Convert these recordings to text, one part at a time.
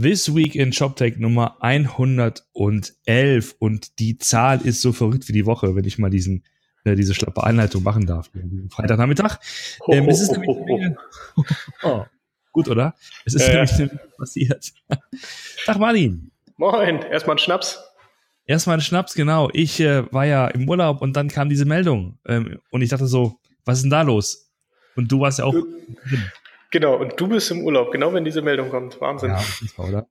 This Week in ShopTech Nummer 111 und die Zahl ist so verrückt wie die Woche, wenn ich mal diesen äh, diese schlappe Einleitung machen darf. Freitagnachmittag. Ähm, es ist nämlich oh, gut, oder? Es ist äh. nämlich passiert. Tag Martin. Moin, erstmal ein Schnaps. Erstmal ein Schnaps, genau. Ich äh, war ja im Urlaub und dann kam diese Meldung ähm, und ich dachte so, was ist denn da los? Und du warst ja auch. Genau, und du bist im Urlaub, genau wenn diese Meldung kommt. Wahnsinn. Ja, war, oder?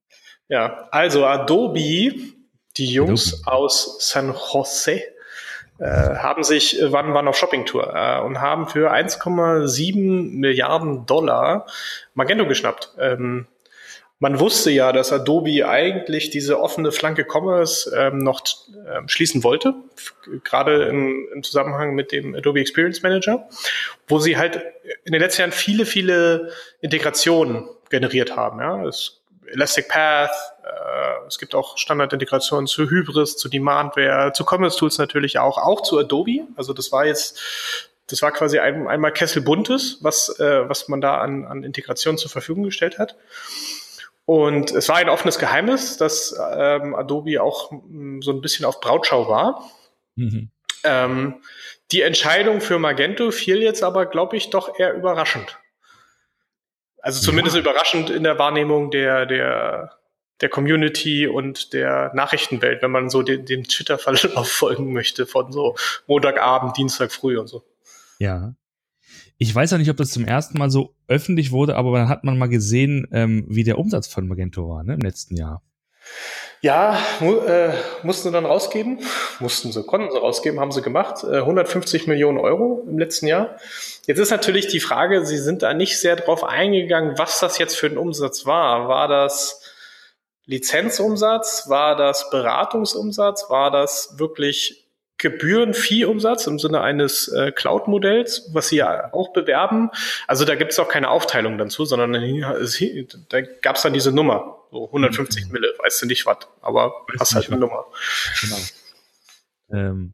ja also Adobe, die Jungs Adobe. aus San Jose, äh, haben sich, äh, waren, waren auf Shoppingtour äh, und haben für 1,7 Milliarden Dollar Magento geschnappt. Ähm, man wusste ja, dass Adobe eigentlich diese offene Flanke Commerce ähm, noch ähm, schließen wollte, gerade im, im, Zusammenhang mit dem Adobe Experience Manager, wo sie halt in den letzten Jahren viele, viele Integrationen generiert haben. Ja? Es, Elastic Path, äh, es gibt auch Standardintegrationen zu Hybris, zu Demandware, zu Commerce Tools natürlich auch, auch zu Adobe. Also das war jetzt das war quasi ein, einmal Kessel Buntes, was, äh, was man da an, an Integration zur Verfügung gestellt hat. Und es war ein offenes Geheimnis, dass ähm, Adobe auch mh, mm, so ein bisschen auf Brautschau war. Mhm. Ähm, die Entscheidung für Magento fiel jetzt aber, glaube ich, doch eher überraschend. Also zumindest ja. überraschend in der Wahrnehmung der, der, der Community und der Nachrichtenwelt, wenn man so den, den Twitter-Verlauf folgen möchte von so Montagabend, Dienstag früh und so. Ja. Ich weiß ja nicht, ob das zum ersten Mal so öffentlich wurde, aber dann hat man mal gesehen, ähm, wie der Umsatz von Magento war ne, im letzten Jahr. Ja, mu äh, mussten sie dann rausgeben, mussten sie, konnten sie rausgeben, haben sie gemacht. Äh, 150 Millionen Euro im letzten Jahr. Jetzt ist natürlich die Frage, sie sind da nicht sehr drauf eingegangen, was das jetzt für ein Umsatz war. War das Lizenzumsatz? War das Beratungsumsatz? War das wirklich Gebühren-Fee-Umsatz im Sinne eines äh, Cloud-Modells, was sie ja auch bewerben. Also da gibt es auch keine Aufteilung dazu, sondern da gab es dann diese Nummer, so 150 mhm. Mille, weißt du nicht was, aber weißt hast halt eine Nummer. Genau. Ähm,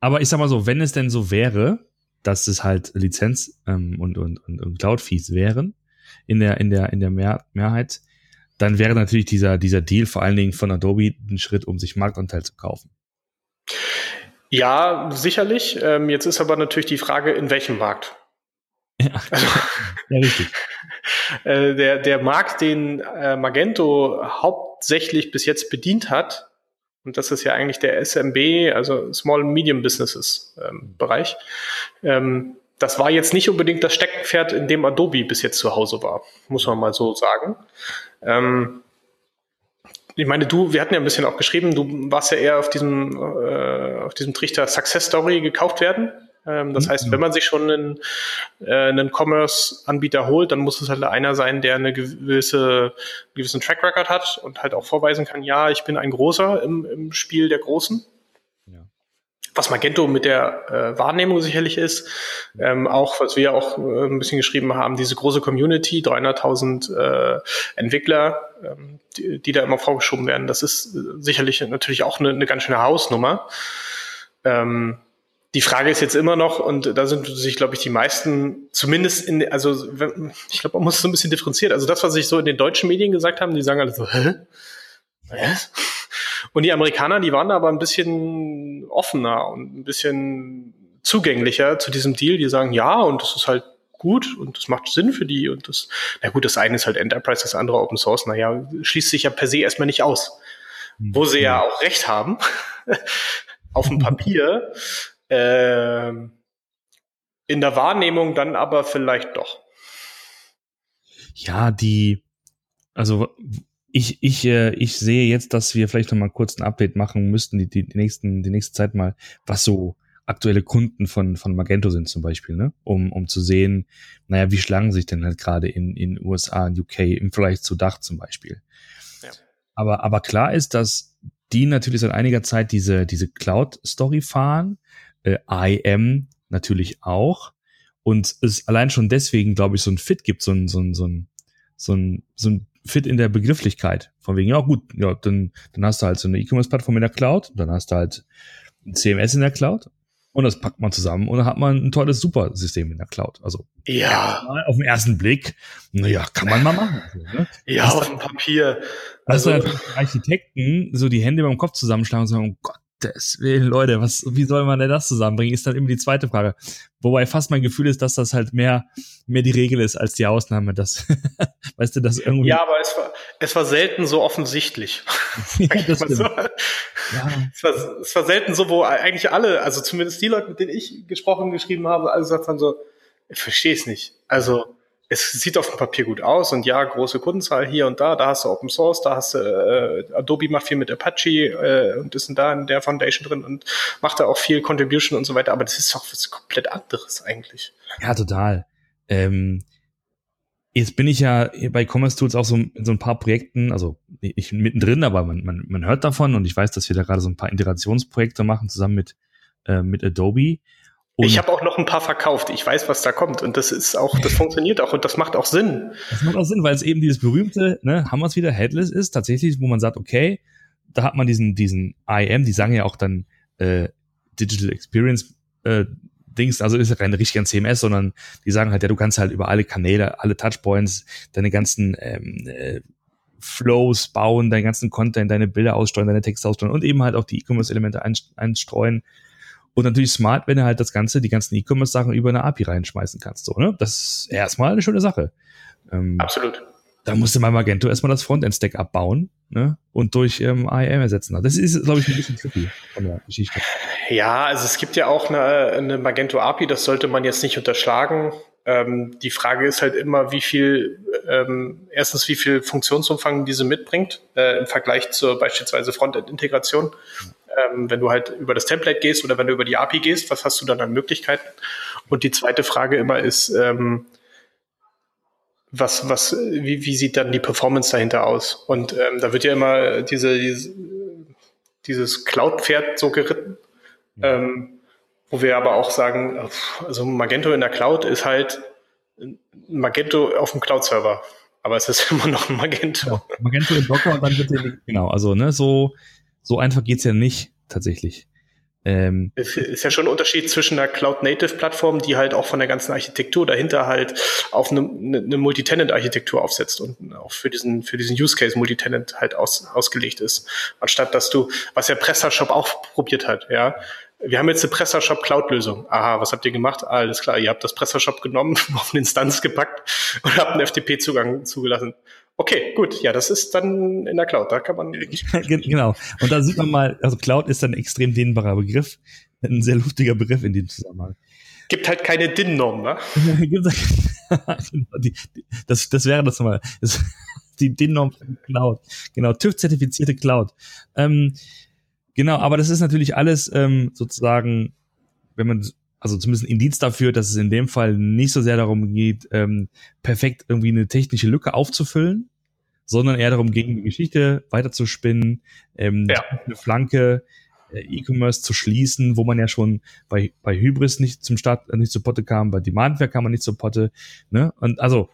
aber ich sag mal so, wenn es denn so wäre, dass es halt Lizenz ähm, und, und, und, und Cloud-Fees wären in der, in der, in der Mehr Mehrheit, dann wäre natürlich dieser, dieser Deal vor allen Dingen von Adobe ein Schritt, um sich Marktanteil zu kaufen. Ja, sicherlich. Ähm, jetzt ist aber natürlich die Frage, in welchem Markt? Ja, ja richtig. äh, der, der Markt, den äh, Magento hauptsächlich bis jetzt bedient hat, und das ist ja eigentlich der SMB, also Small and Medium Businesses ähm, Bereich, ähm, das war jetzt nicht unbedingt das Steckenpferd, in dem Adobe bis jetzt zu Hause war, muss man mal so sagen. Ähm, ich meine, du, wir hatten ja ein bisschen auch geschrieben, du warst ja eher auf diesem, äh, auf diesem Trichter Success Story gekauft werden. Ähm, das mhm. heißt, wenn man sich schon einen, äh, einen Commerce-Anbieter holt, dann muss es halt einer sein, der eine gewisse, einen gewissen Track Record hat und halt auch vorweisen kann, ja, ich bin ein Großer im, im Spiel der Großen was Magento mit der äh, Wahrnehmung sicherlich ist, ähm, auch was wir auch äh, ein bisschen geschrieben haben, diese große Community, 300.000 äh, Entwickler, ähm, die, die da immer vorgeschoben werden, das ist äh, sicherlich natürlich auch eine, eine ganz schöne Hausnummer. Ähm, die Frage ist jetzt immer noch, und da sind sich, glaube ich, die meisten, zumindest in, also ich glaube, man muss es so ein bisschen differenzieren. Also das, was sich so in den deutschen Medien gesagt haben, die sagen alle so, hä? Was? Und die Amerikaner, die waren da aber ein bisschen offener und ein bisschen zugänglicher zu diesem Deal. Die sagen, ja, und das ist halt gut und das macht Sinn für die und das, na gut, das eine ist halt Enterprise, das andere Open Source, naja, schließt sich ja per se erstmal nicht aus. Mhm. Wo sie ja auch recht haben, auf dem Papier, äh, in der Wahrnehmung dann aber vielleicht doch. Ja, die, also ich, ich, äh, ich sehe jetzt, dass wir vielleicht noch mal kurz ein Update machen müssten, die, die, die, nächsten, die nächste Zeit mal, was so aktuelle Kunden von, von Magento sind zum Beispiel, ne? Um, um zu sehen, naja, wie schlagen sich denn halt gerade in, in USA und UK im Vergleich zu Dach zum Beispiel. Ja. Aber, aber klar ist, dass die natürlich seit einiger Zeit diese, diese Cloud-Story fahren, äh, IM natürlich auch. Und es allein schon deswegen, glaube ich, so ein Fit gibt, so ein, so ein, so ein, so ein, so ein fit in der Begrifflichkeit. Von wegen, ja gut, ja, dann, dann hast du halt so eine E-Commerce-Plattform in der Cloud, dann hast du halt ein CMS in der Cloud Und das packt man zusammen und dann hat man ein tolles Supersystem in der Cloud. Also ja, auf den ersten Blick, naja, kann man mal machen. Ne? Ja, auf dem Papier. Also, also Architekten so die Hände beim Kopf zusammenschlagen und sagen, oh Gott, Gottes Willen, Leute, was, wie soll man denn das zusammenbringen? Ist dann immer die zweite Frage. Wobei fast mein Gefühl ist, dass das halt mehr, mehr die Regel ist als die Ausnahme. Das, weißt du, das irgendwie. Ja, aber es war, es war selten so offensichtlich. ja, das so. ja. es, war, es war selten so, wo eigentlich alle, also zumindest die Leute, mit denen ich gesprochen geschrieben habe, alle gesagt haben so, ich verstehe es nicht. Also, es sieht auf dem Papier gut aus und ja, große Kundenzahl hier und da, da hast du Open Source, da hast du, äh, Adobe macht viel mit Apache äh, und ist da in der Foundation drin und macht da auch viel Contribution und so weiter, aber das ist doch was komplett anderes eigentlich. Ja, total. Ähm, jetzt bin ich ja bei Commerce Tools auch so in so ein paar Projekten, also nicht mittendrin, aber man, man, man hört davon und ich weiß, dass wir da gerade so ein paar Integrationsprojekte machen zusammen mit, äh, mit Adobe. Und ich habe auch noch ein paar verkauft. Ich weiß, was da kommt. Und das ist auch, das funktioniert auch und das macht auch Sinn. Das macht auch Sinn, weil es eben dieses berühmte, ne, haben wir es wieder, Headless ist, tatsächlich, wo man sagt, okay, da hat man diesen, diesen IM, die sagen ja auch dann äh, Digital Experience äh, Dings, also ist ja kein richtiger CMS, sondern die sagen halt, ja, du kannst halt über alle Kanäle, alle Touchpoints, deine ganzen ähm, äh, Flows bauen, deinen ganzen Content, deine Bilder aussteuern, deine Texte aussteuern und eben halt auch die E-Commerce-Elemente einstreuen. Und natürlich smart, wenn du halt das Ganze, die ganzen E-Commerce-Sachen über eine API reinschmeißen kannst. So, ne? Das ist erstmal eine schöne Sache. Ähm, Absolut. Da musste mal Magento erstmal das Frontend-Stack abbauen ne? und durch ähm, IAM ersetzen. Das ist, glaube ich, ein bisschen tricky von der Geschichte. Ja, also es gibt ja auch eine, eine Magento API, das sollte man jetzt nicht unterschlagen. Ähm, die Frage ist halt immer, wie viel, ähm, erstens, wie viel Funktionsumfang diese mitbringt äh, im Vergleich zur beispielsweise Frontend-Integration ähm, wenn du halt über das Template gehst oder wenn du über die API gehst, was hast du dann an Möglichkeiten? Und die zweite Frage immer ist, ähm, was, was, wie, wie sieht dann die Performance dahinter aus? Und ähm, da wird ja immer diese, diese dieses Cloud-Pferd so geritten, ähm, wo wir aber auch sagen, also Magento in der Cloud ist halt Magento auf dem Cloud-Server. Aber es ist immer noch ein Magento. Ja, Magento in Docker und dann wird der, genau, also ne, so so einfach geht's ja nicht tatsächlich. Ähm, es ist ja schon ein Unterschied zwischen einer Cloud-Native-Plattform, die halt auch von der ganzen Architektur dahinter halt auf eine, eine Multitenant-Architektur aufsetzt und auch für diesen, für diesen Use-Case Multitenant halt aus, ausgelegt ist. Anstatt dass du, was ja PrestaShop auch probiert hat, ja. Wir haben jetzt eine PrestaShop Cloud-Lösung. Aha, was habt ihr gemacht? Alles klar, ihr habt das PrestaShop genommen, auf eine Instanz gepackt und habt einen FTP-Zugang zugelassen. Okay, gut. Ja, das ist dann in der Cloud. Da kann man. genau. Und da sieht man mal, also Cloud ist ein extrem dehnbarer Begriff. Ein sehr luftiger Begriff in dem Zusammenhang. Gibt halt keine DIN-Norm, ne? das, das wäre das mal. Das, die DIN-Norm Cloud. Genau, TÜV-zertifizierte Cloud. Ähm, genau, aber das ist natürlich alles ähm, sozusagen, wenn man also zumindest ein Indiz dafür, dass es in dem Fall nicht so sehr darum geht, ähm, perfekt irgendwie eine technische Lücke aufzufüllen, sondern eher darum ging, die Geschichte weiterzuspinnen, ähm, ja. eine Flanke äh, E-Commerce zu schließen, wo man ja schon bei, bei Hybris nicht zum Start, äh, nicht zur Potte kam, bei Demandware kam man nicht zur Potte, ne? Und also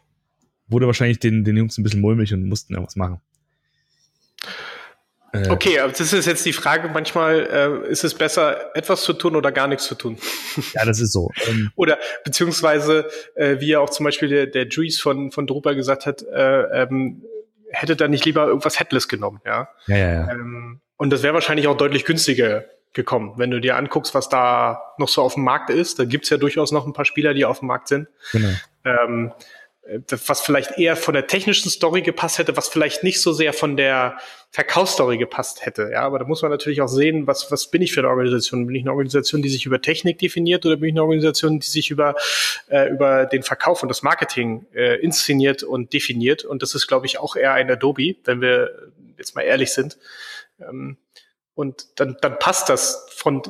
wurde wahrscheinlich den, den Jungs ein bisschen mulmig und mussten irgendwas machen. Äh, okay, aber das ist jetzt die Frage, manchmal äh, ist es besser, etwas zu tun oder gar nichts zu tun. Ja, das ist so. Ähm, oder beziehungsweise, äh, wie ja auch zum Beispiel der, der Juice von, von Drupal gesagt hat, äh, ähm, hätte da nicht lieber irgendwas Headless genommen, ja. Ja, ja, ja. Ähm, und das wäre wahrscheinlich auch deutlich günstiger gekommen. Wenn du dir anguckst, was da noch so auf dem Markt ist, da gibt's ja durchaus noch ein paar Spieler, die auf dem Markt sind. Genau. Äh, was vielleicht eher von der technischen Story gepasst hätte, was vielleicht nicht so sehr von der Verkaufsstory gepasst hätte. Ja, aber da muss man natürlich auch sehen, was, was bin ich für eine Organisation? Bin ich eine Organisation, die sich über Technik definiert oder bin ich eine Organisation, die sich über, äh, über den Verkauf und das Marketing äh, inszeniert und definiert? Und das ist, glaube ich, auch eher ein Adobe, wenn wir jetzt mal ehrlich sind. Ähm, und dann, dann passt das von,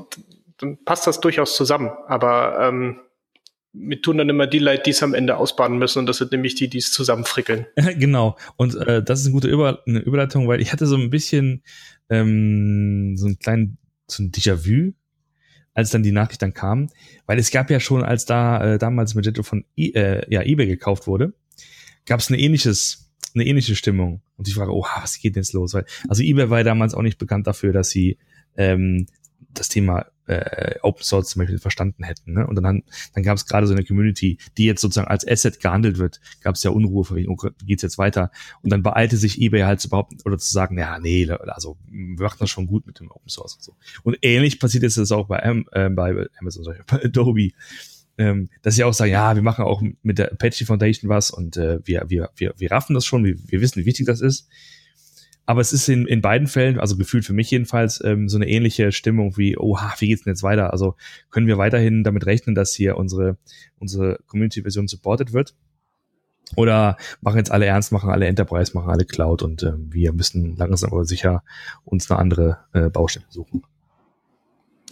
dann passt das durchaus zusammen. Aber ähm, mir tun dann immer die Leute, die es am Ende ausbaden müssen und das sind nämlich die, die es zusammenfrickeln. genau. Und äh, das ist eine gute Über eine Überleitung, weil ich hatte so ein bisschen ähm, so einen kleinen so ein Déjà-vu, als dann die Nachricht dann kam, weil es gab ja schon, als da äh, damals Magento von I äh, ja, eBay gekauft wurde, gab es eine ähnliches eine ähnliche Stimmung und ich frage, oh, was geht denn jetzt los? Weil also eBay war damals auch nicht bekannt dafür, dass sie ähm, das Thema äh, Open Source zum Beispiel verstanden hätten. Ne? Und dann, dann gab es gerade so eine Community, die jetzt sozusagen als Asset gehandelt wird, gab es ja Unruhe, von wegen, oh, geht's jetzt weiter? Und dann beeilte sich eBay halt zu behaupten oder zu sagen, ja, nee, also wir machen das schon gut mit dem Open Source und so. Und ähnlich passiert jetzt das auch bei, äh, bei Amazon, sorry, bei Adobe. Ähm, dass sie auch sagen, ja, wir machen auch mit der Apache Foundation was und äh, wir, wir, wir, wir raffen das schon, wir, wir wissen, wie wichtig das ist. Aber es ist in, in beiden Fällen, also gefühlt für mich jedenfalls, ähm, so eine ähnliche Stimmung wie, oha, wie geht's denn jetzt weiter? Also können wir weiterhin damit rechnen, dass hier unsere, unsere Community-Version supported wird? Oder machen jetzt alle ernst, machen alle Enterprise, machen alle Cloud und äh, wir müssen langsam aber sicher uns eine andere äh, Baustelle suchen.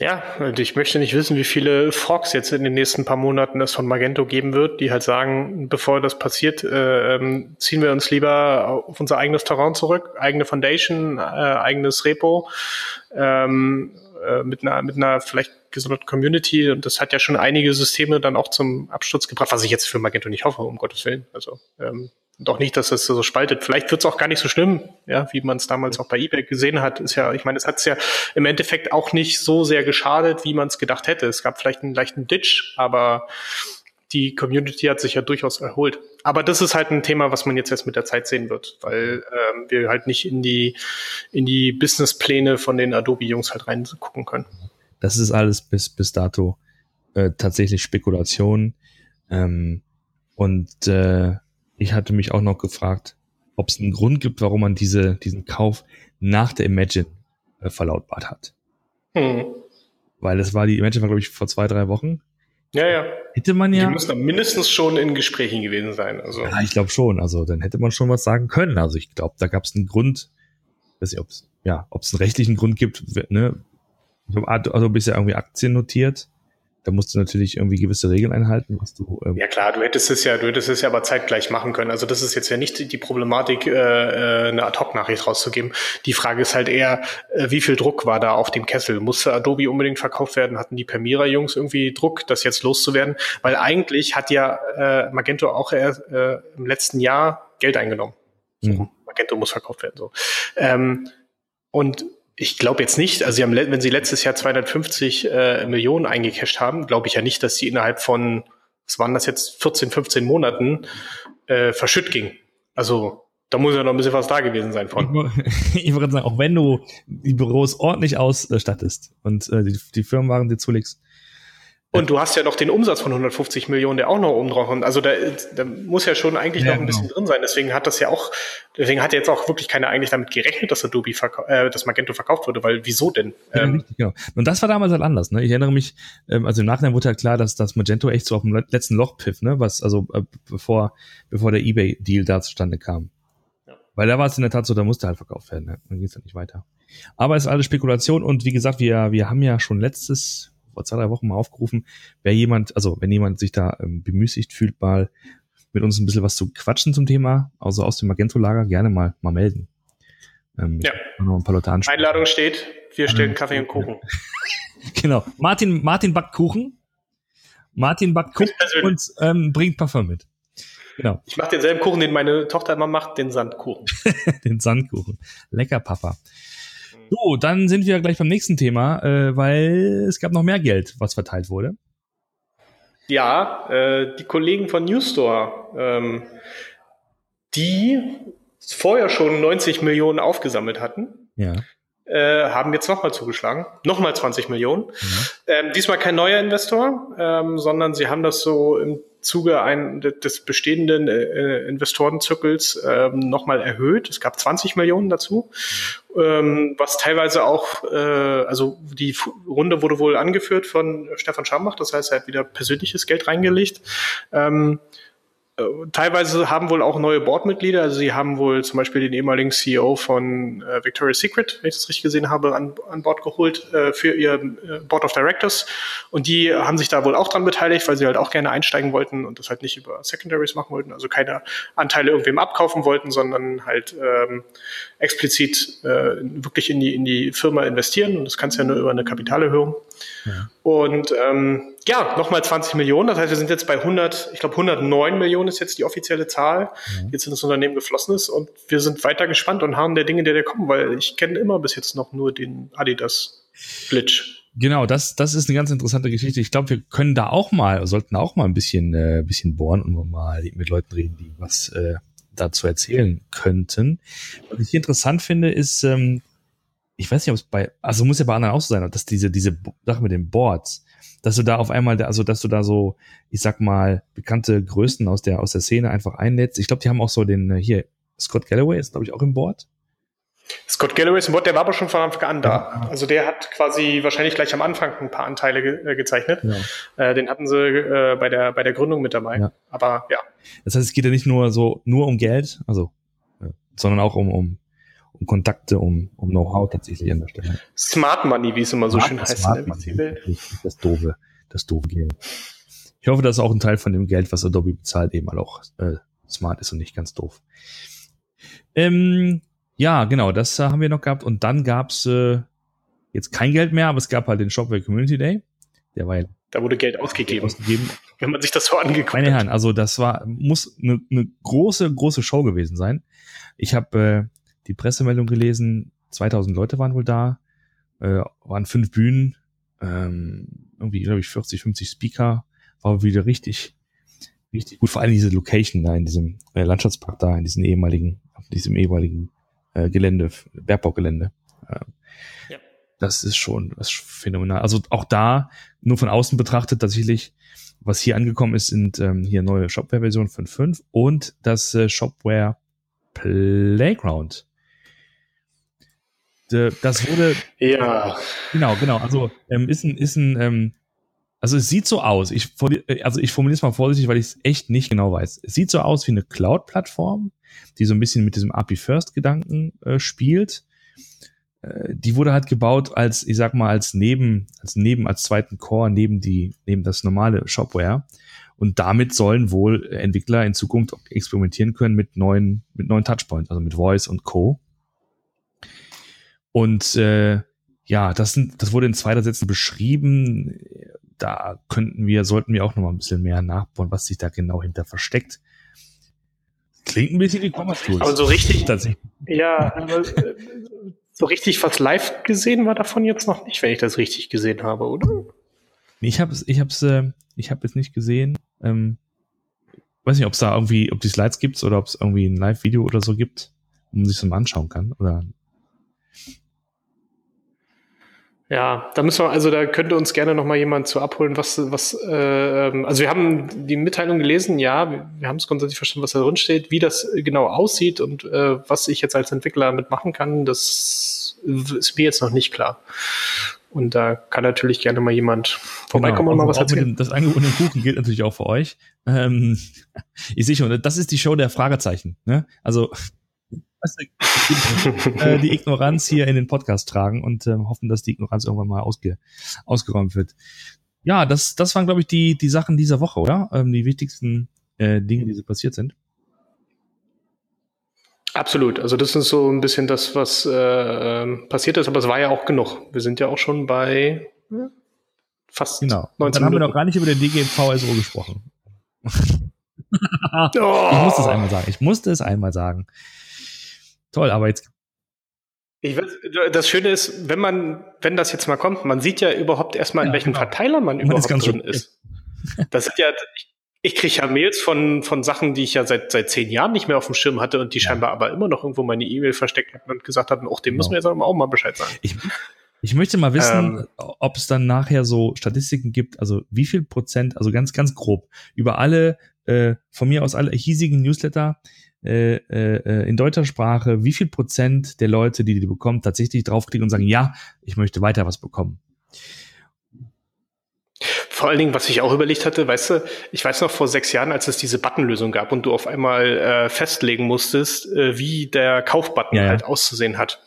Ja, und ich möchte nicht wissen, wie viele Forks jetzt in den nächsten paar Monaten es von Magento geben wird, die halt sagen, bevor das passiert, äh, ähm, ziehen wir uns lieber auf unser eigenes Terrain zurück, eigene Foundation, äh, eigenes Repo, ähm, äh, mit einer, mit einer vielleicht gesonderten Community. Und das hat ja schon einige Systeme dann auch zum Absturz gebracht, was ich jetzt für Magento nicht hoffe, um Gottes Willen. Also ähm, und auch nicht, dass das so spaltet. Vielleicht wird es auch gar nicht so schlimm, ja, wie man es damals auch bei eBay gesehen hat. Ist ja, ich meine, es hat es ja im Endeffekt auch nicht so sehr geschadet, wie man es gedacht hätte. Es gab vielleicht einen leichten Ditch, aber die Community hat sich ja durchaus erholt. Aber das ist halt ein Thema, was man jetzt erst mit der Zeit sehen wird, weil ähm, wir halt nicht in die in die Businesspläne von den Adobe-Jungs halt reingucken können. Das ist alles bis bis dato äh, tatsächlich Spekulation ähm, und äh, ich hatte mich auch noch gefragt, ob es einen Grund gibt, warum man diese, diesen Kauf nach der Imagine äh, verlautbart hat. Hm. Weil es war, die Imagine war, glaube ich, vor zwei, drei Wochen. Ja, ja. Hätte man ja. Die müssen mindestens schon in Gesprächen gewesen sein. Also. Ja, ich glaube schon. Also dann hätte man schon was sagen können. Also ich glaube, da gab es einen Grund. Weiß nicht, ob es ja, ob es einen rechtlichen Grund gibt. Ne? Also bist ja irgendwie Aktien notiert da musst du natürlich irgendwie gewisse Regeln einhalten, was du. Ähm ja klar, du hättest es ja, du hättest es ja aber zeitgleich machen können. Also das ist jetzt ja nicht die Problematik, äh, äh, eine Ad-Hoc-Nachricht rauszugeben. Die Frage ist halt eher, äh, wie viel Druck war da auf dem Kessel? Musste Adobe unbedingt verkauft werden? Hatten die Permira-Jungs irgendwie Druck, das jetzt loszuwerden? Weil eigentlich hat ja äh, Magento auch äh, im letzten Jahr Geld eingenommen. Mhm. Magento muss verkauft werden. So. Ähm, und ich glaube jetzt nicht, also sie haben, wenn sie letztes Jahr 250 äh, Millionen eingecasht haben, glaube ich ja nicht, dass sie innerhalb von, was waren das jetzt, 14, 15 Monaten äh, verschütt ging. Also da muss ja noch ein bisschen was da gewesen sein von. Ich würde sagen, auch wenn du die Büros ordentlich ausstattest und äh, die, die Firmenwagen dir zulegst, und du hast ja noch den Umsatz von 150 Millionen, der auch noch oben drauf kommt. Also da, da muss ja schon eigentlich ja, noch ein bisschen genau. drin sein. Deswegen hat das ja auch, deswegen hat jetzt auch wirklich keiner eigentlich damit gerechnet, dass Adobe äh, dass Magento verkauft wurde, weil wieso denn? Ja, ähm, richtig, genau. Und das war damals halt anders. Ne? Ich erinnere mich, ähm, also im Nachhinein wurde halt klar, dass das Magento echt so auf dem letzten Loch pfiff, ne? Was also äh, bevor bevor der eBay-Deal da zustande kam. Ja. Weil da war es in der Tat so, da musste halt verkauft werden. Ne? Dann geht's halt nicht weiter. Aber es ist alles Spekulation und wie gesagt, wir wir haben ja schon letztes vor zwei, drei Wochen mal aufgerufen, wer jemand, also wenn jemand sich da ähm, bemüßigt fühlt, mal mit uns ein bisschen was zu quatschen zum Thema, also aus dem Magento-Lager, gerne mal, mal melden. Ähm, ja. Noch ein paar Leute Einladung steht, wir stellen Kaffee und Kuchen. genau. Martin, Martin backt Kuchen. Martin backt Kuchen und ähm, bringt Parfum mit. Genau. Ich mache denselben Kuchen, den meine Tochter immer macht, den Sandkuchen. den Sandkuchen. Lecker, Papa. So, dann sind wir gleich beim nächsten Thema, äh, weil es gab noch mehr Geld, was verteilt wurde. Ja, äh, die Kollegen von Newstore, ähm, die vorher schon 90 Millionen aufgesammelt hatten, ja. äh, haben jetzt nochmal zugeschlagen. Nochmal 20 Millionen. Mhm. Ähm, diesmal kein neuer Investor, ähm, sondern sie haben das so im Zuge ein, des bestehenden äh, Investorenzirkels ähm, nochmal erhöht. Es gab 20 Millionen dazu, ähm, was teilweise auch, äh, also die Runde wurde wohl angeführt von Stefan Schambach, das heißt, er hat wieder persönliches Geld reingelegt. Ähm, äh, teilweise haben wohl auch neue Boardmitglieder, also sie haben wohl zum Beispiel den ehemaligen CEO von äh, Victoria's Secret, wenn ich das richtig gesehen habe, an, an Bord geholt äh, für ihr äh, Board of Directors. Und die haben sich da wohl auch dran beteiligt, weil sie halt auch gerne einsteigen wollten und das halt nicht über Secondaries machen wollten, also keine Anteile irgendwem abkaufen wollten, sondern halt ähm, explizit äh, wirklich in die, in die Firma investieren. Und das kannst du ja nur über eine Kapitalerhöhung. Ja. Und ähm, ja, nochmal 20 Millionen. Das heißt, wir sind jetzt bei 100, ich glaube 109 Millionen ist jetzt die offizielle Zahl, mhm. jetzt in das Unternehmen geflossen ist. Und wir sind weiter gespannt und haben der Dinge, der da kommen, weil ich kenne immer bis jetzt noch nur den Adidas Glitch. Genau, das, das ist eine ganz interessante Geschichte. Ich glaube, wir können da auch mal, sollten auch mal ein bisschen, äh, bisschen bohren und mal mit Leuten reden, die was äh, dazu erzählen könnten. Was ich interessant finde, ist, ähm, ich weiß nicht, ob es bei, also muss ja bei anderen auch so sein, dass diese, diese Sache mit den Boards, dass du da auf einmal, also dass du da so, ich sag mal, bekannte Größen aus der, aus der Szene einfach einlädst. Ich glaube, die haben auch so den, äh, hier, Scott Galloway ist, glaube ich, auch im Board. Scott Galloway ist im Board, der war aber schon von Anfang an da. Also der hat quasi wahrscheinlich gleich am Anfang ein paar Anteile ge äh, gezeichnet. Ja. Äh, den hatten sie äh, bei, der, bei der Gründung mit dabei. Ja. Aber ja. Das heißt, es geht ja nicht nur so nur um Geld, also, äh, sondern auch um, um, um Kontakte, um, um Know-how tatsächlich an der Stelle. Smart Money, wie es immer so Smart, schön heißt Smart in der Money, Das doofe, das doofe Geld. Ich hoffe, dass auch ein Teil von dem Geld, was Adobe bezahlt, eben auch äh, smart ist und nicht ganz doof. Ähm, ja, genau, das äh, haben wir noch gehabt. Und dann gab's äh, jetzt kein Geld mehr, aber es gab halt den Shopware Community Day. Der war ja da wurde Geld ausgegeben, ausgegeben. Wenn man sich das so angeguckt Meine Herren, also das war, muss eine, eine große, große Show gewesen sein. Ich habe äh, die Pressemeldung gelesen, 2000 Leute waren wohl da, äh, waren fünf Bühnen, ähm, irgendwie, glaube ich, 40, 50 Speaker, war wieder richtig, richtig gut. Vor allem diese Location da in diesem äh, Landschaftspark da, in diesem ehemaligen, diesem ehemaligen äh, Gelände, Bergbaugelände. Äh, ja. Das ist schon das ist phänomenal. Also auch da, nur von außen betrachtet, tatsächlich, was hier angekommen ist, sind ähm, hier neue Shopware-Version 5.5 und das äh, Shopware Playground. Das wurde. Ja. Genau, genau. Also ähm, ist ein, ist ein ähm, also es sieht so aus. Ich, also ich formuliere es mal vorsichtig, weil ich es echt nicht genau weiß. Es sieht so aus wie eine Cloud-Plattform, die so ein bisschen mit diesem API First Gedanken äh, spielt. Äh, die wurde halt gebaut als, ich sag mal, als neben, als neben, als zweiten Core neben die, neben das normale Shopware. Und damit sollen wohl Entwickler in Zukunft experimentieren können mit neuen, mit neuen Touchpoints, also mit Voice und Co. Und äh, ja, das, sind, das wurde in zweiter Sätzen beschrieben. Da könnten wir, sollten wir auch noch mal ein bisschen mehr nachbauen, was sich da genau hinter versteckt. Klingt ein bisschen wie Commerce Tools. Aber so richtig, ja, äh, so richtig was live gesehen war davon jetzt noch nicht, wenn ich das richtig gesehen habe, oder? Ich habe es, ich habe es, äh, ich habe es nicht gesehen. Ähm, weiß nicht, ob es da irgendwie, ob die Slides gibt oder ob es irgendwie ein Live-Video oder so gibt, wo man sich das mal anschauen kann oder Ja, da müssen wir, also da könnte uns gerne noch mal jemand zu abholen, was, was, äh, also wir haben die Mitteilung gelesen, ja, wir, wir haben es grundsätzlich verstanden, was da drin steht, wie das genau aussieht und äh, was ich jetzt als Entwickler mitmachen kann, das ist mir jetzt noch nicht klar. Und da kann natürlich gerne mal jemand vorbeikommen genau, und mal was erzählen. Dem, das angebotene Kuchen gilt natürlich auch für euch. Ähm, ich sehe schon, das ist die Show der Fragezeichen. Ne? Also äh, die Ignoranz hier in den Podcast tragen und äh, hoffen, dass die Ignoranz irgendwann mal ausge, ausgeräumt wird. Ja, das, das waren, glaube ich, die, die Sachen dieser Woche, oder? Ähm, die wichtigsten äh, Dinge, die so passiert sind. Absolut. Also das ist so ein bisschen das, was äh, ähm, passiert ist, aber es war ja auch genug. Wir sind ja auch schon bei ja, fast genau. 19 und Dann haben wir noch gar nicht über den DGVSO gesprochen. Ich musste es einmal sagen. Ich musste es einmal sagen. Toll, aber jetzt. Ich weiß, das Schöne ist, wenn man, wenn das jetzt mal kommt, man sieht ja überhaupt erstmal, ja, in welchem genau. Verteiler man, man überhaupt ist drin ist. Das sind ja, ich, ich kriege ja Mails von, von Sachen, die ich ja seit, seit zehn Jahren nicht mehr auf dem Schirm hatte und die ja. scheinbar aber immer noch irgendwo meine E-Mail versteckt hatten und gesagt hatten, auch dem genau. müssen wir jetzt auch mal Bescheid sagen. Ich, ich möchte mal wissen, ähm, ob es dann nachher so Statistiken gibt, also wie viel Prozent, also ganz, ganz grob, über alle, äh, von mir aus alle hiesigen Newsletter, äh, äh, in deutscher Sprache, wie viel Prozent der Leute, die die bekommen, tatsächlich draufklicken und sagen, ja, ich möchte weiter was bekommen. Vor allen Dingen, was ich auch überlegt hatte, weißt du, ich weiß noch vor sechs Jahren, als es diese Buttonlösung gab und du auf einmal äh, festlegen musstest, äh, wie der Kaufbutton ja, ja. halt auszusehen hat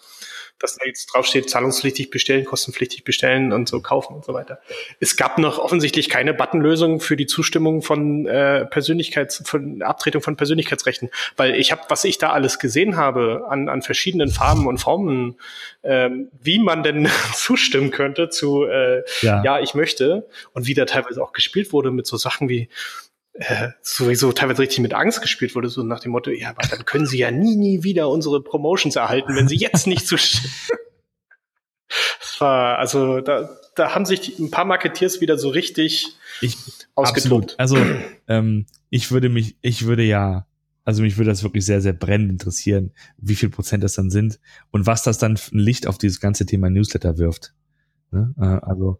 dass da jetzt draufsteht, zahlungspflichtig bestellen, kostenpflichtig bestellen und so kaufen und so weiter. Es gab noch offensichtlich keine Buttonlösung für die Zustimmung von äh, Persönlichkeits, von Abtretung von Persönlichkeitsrechten, weil ich habe, was ich da alles gesehen habe an, an verschiedenen Farben und Formen, ähm, wie man denn zustimmen könnte zu äh, ja. ja, ich möchte und wie da teilweise auch gespielt wurde mit so Sachen wie äh, sowieso teilweise richtig mit Angst gespielt wurde, so nach dem Motto, ja, aber dann können sie ja nie, nie wieder unsere Promotions erhalten, wenn sie jetzt nicht zu. war, also da, da haben sich ein paar Marketeers wieder so richtig ich, ausgetobt. Also ähm, ich würde mich, ich würde ja, also mich würde das wirklich sehr, sehr brennend interessieren, wie viel Prozent das dann sind und was das dann ein Licht auf dieses ganze Thema Newsletter wirft. Ne? Äh, also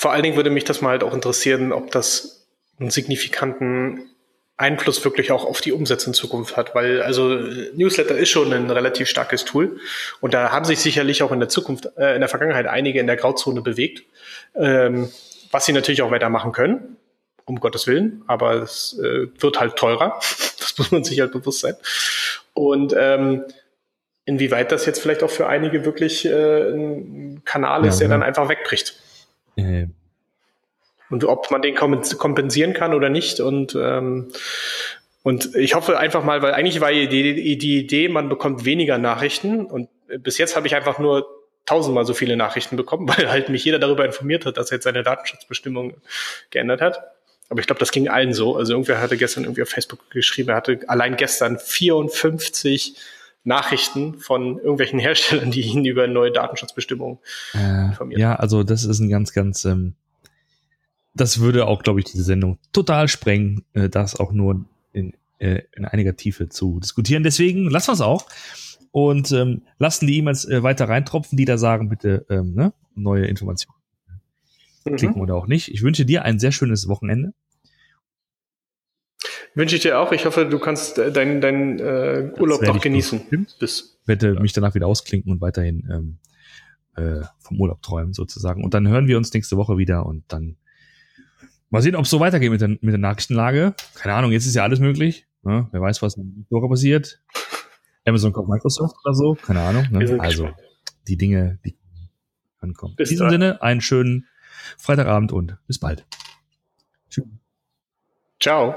vor allen Dingen würde mich das mal halt auch interessieren, ob das einen signifikanten Einfluss wirklich auch auf die Umsätze in Zukunft hat, weil also Newsletter ist schon ein relativ starkes Tool und da haben sich sicherlich auch in der Zukunft, äh, in der Vergangenheit einige in der Grauzone bewegt, ähm, was sie natürlich auch weitermachen können, um Gottes Willen, aber es äh, wird halt teurer, das muss man sich halt bewusst sein. Und ähm, inwieweit das jetzt vielleicht auch für einige wirklich äh, ein Kanal ist, ja, der ja. dann einfach wegbricht. Äh, und ob man den kompensieren kann oder nicht. Und, ähm, und ich hoffe einfach mal, weil eigentlich war die, die, die Idee, man bekommt weniger Nachrichten. Und bis jetzt habe ich einfach nur tausendmal so viele Nachrichten bekommen, weil halt mich jeder darüber informiert hat, dass er jetzt seine Datenschutzbestimmung geändert hat. Aber ich glaube, das ging allen so. Also irgendwer hatte gestern irgendwie auf Facebook geschrieben, er hatte allein gestern 54 Nachrichten von irgendwelchen Herstellern, die ihn über neue Datenschutzbestimmungen äh, informieren. Ja, also das ist ein ganz, ganz ähm, das würde auch, glaube ich, diese Sendung total sprengen, äh, das auch nur in, äh, in einiger Tiefe zu diskutieren. Deswegen lassen wir es auch und ähm, lassen die E-Mails äh, weiter reintropfen, die da sagen, bitte ähm, ne, neue Informationen. Mhm. Klicken oder auch nicht. Ich wünsche dir ein sehr schönes Wochenende. Wünsche ich dir auch. Ich hoffe, du kannst äh, deinen dein, äh, Urlaub noch genießen. Bis. Ich werde ja. mich danach wieder ausklinken und weiterhin ähm, äh, vom Urlaub träumen sozusagen. Und dann hören wir uns nächste Woche wieder und dann Mal sehen, ob es so weitergeht mit der, mit der Nachrichtenlage. Keine Ahnung, jetzt ist ja alles möglich. Ne? Wer weiß, was in Dora passiert. Amazon kommt Microsoft oder so. Keine Ahnung. Ne? Also gespannt. die Dinge, die ankommen. Bis in diesem dann. Sinne, einen schönen Freitagabend und bis bald. Tschüss. Ciao.